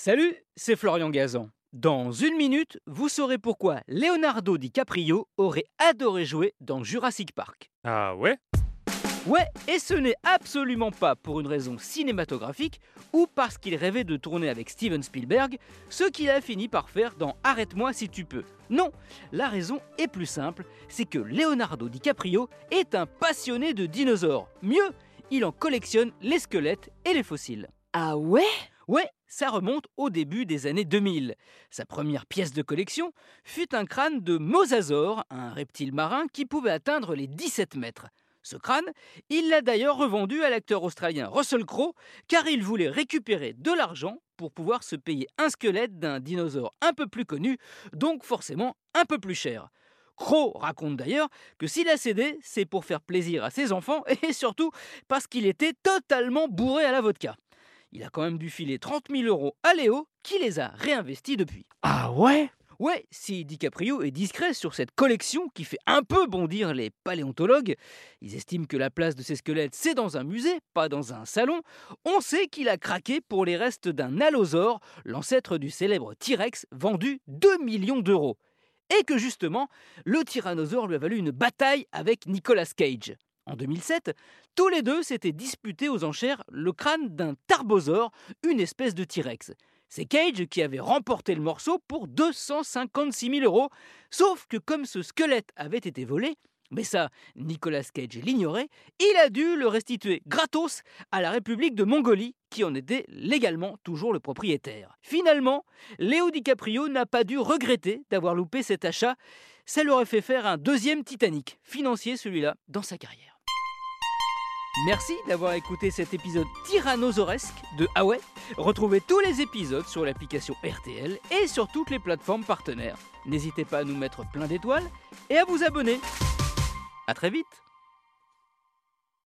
Salut, c'est Florian Gazan. Dans une minute, vous saurez pourquoi Leonardo DiCaprio aurait adoré jouer dans Jurassic Park. Ah ouais? Ouais, et ce n'est absolument pas pour une raison cinématographique ou parce qu'il rêvait de tourner avec Steven Spielberg, ce qu'il a fini par faire dans Arrête-moi si tu peux. Non, la raison est plus simple, c'est que Leonardo DiCaprio est un passionné de dinosaures. Mieux, il en collectionne les squelettes et les fossiles. Ah ouais? Ouais, ça remonte au début des années 2000. Sa première pièce de collection fut un crâne de mosasaure, un reptile marin qui pouvait atteindre les 17 mètres. Ce crâne, il l'a d'ailleurs revendu à l'acteur australien Russell Crowe car il voulait récupérer de l'argent pour pouvoir se payer un squelette d'un dinosaure un peu plus connu, donc forcément un peu plus cher. Crow raconte d'ailleurs que s'il a cédé, c'est pour faire plaisir à ses enfants et surtout parce qu'il était totalement bourré à la vodka. Il a quand même dû filer 30 000 euros à Léo, qui les a réinvestis depuis. Ah ouais? Ouais, si DiCaprio est discret sur cette collection qui fait un peu bondir les paléontologues, ils estiment que la place de ces squelettes c'est dans un musée, pas dans un salon, on sait qu'il a craqué pour les restes d'un allosaure, l'ancêtre du célèbre T-Rex, vendu 2 millions d'euros. Et que justement, le tyrannosaure lui a valu une bataille avec Nicolas Cage. En 2007, tous les deux s'étaient disputés aux enchères le crâne d'un tarbosaure, une espèce de T-Rex. C'est Cage qui avait remporté le morceau pour 256 000 euros, sauf que comme ce squelette avait été volé, mais ça, Nicolas Cage l'ignorait, il a dû le restituer gratos à la République de Mongolie, qui en était légalement toujours le propriétaire. Finalement, Léo DiCaprio n'a pas dû regretter d'avoir loupé cet achat, ça lui aurait fait faire un deuxième Titanic, financier celui-là, dans sa carrière. Merci d'avoir écouté cet épisode tyrannosauresque de Ah Retrouvez tous les épisodes sur l'application RTL et sur toutes les plateformes partenaires. N'hésitez pas à nous mettre plein d'étoiles et à vous abonner. A très vite